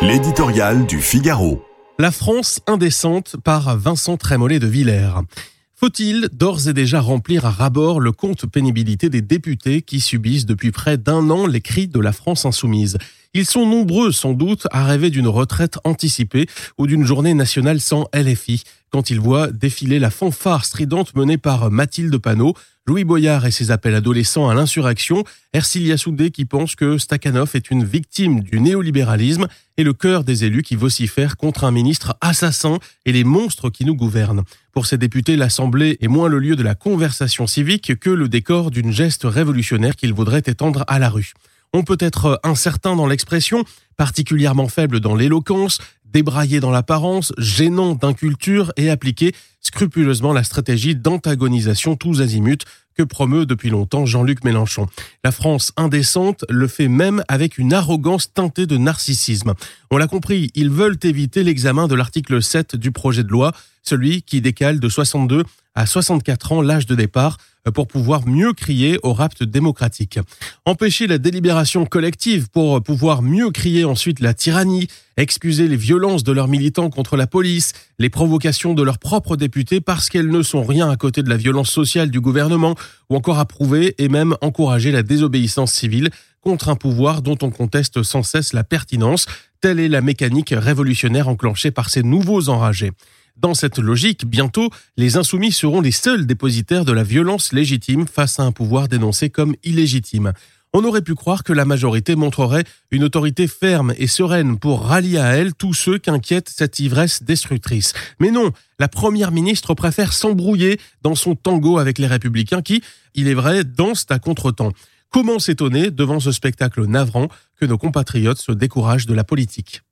L'éditorial du Figaro. La France indécente par Vincent Trémollet de Villers. Faut-il d'ores et déjà remplir à rabord le compte pénibilité des députés qui subissent depuis près d'un an les cris de la France insoumise? Ils sont nombreux sans doute à rêver d'une retraite anticipée ou d'une journée nationale sans LFI quand ils voient défiler la fanfare stridente menée par Mathilde Panot, Louis Boyard et ses appels adolescents à l'insurrection, Ercilia Soudé qui pense que Stakhanov est une victime du néolibéralisme et le cœur des élus qui vocifèrent contre un ministre assassin et les monstres qui nous gouvernent. Pour ces députés, l'Assemblée est moins le lieu de la conversation civique que le décor d'une geste révolutionnaire qu'il vaudrait étendre à la rue. On peut être incertain dans l'expression, particulièrement faible dans l'éloquence, débraillé dans l'apparence, gênant d'inculture et appliquer scrupuleusement la stratégie d'antagonisation tous azimuts que promeut depuis longtemps Jean-Luc Mélenchon. La France indécente le fait même avec une arrogance teintée de narcissisme. On l'a compris, ils veulent éviter l'examen de l'article 7 du projet de loi, celui qui décale de 62 à 64 ans l'âge de départ pour pouvoir mieux crier au rapt démocratique. Empêcher la délibération collective pour pouvoir mieux crier ensuite la tyrannie, excuser les violences de leurs militants contre la police, les provocations de leurs propres députés parce qu'elles ne sont rien à côté de la violence sociale du gouvernement, ou encore approuver et même encourager la désobéissance civile contre un pouvoir dont on conteste sans cesse la pertinence. Telle est la mécanique révolutionnaire enclenchée par ces nouveaux enragés. Dans cette logique, bientôt, les insoumis seront les seuls dépositaires de la violence légitime face à un pouvoir dénoncé comme illégitime. On aurait pu croire que la majorité montrerait une autorité ferme et sereine pour rallier à elle tous ceux qu'inquiète cette ivresse destructrice. Mais non, la première ministre préfère s'embrouiller dans son tango avec les républicains qui, il est vrai, dansent à contretemps. Comment s'étonner devant ce spectacle navrant que nos compatriotes se découragent de la politique?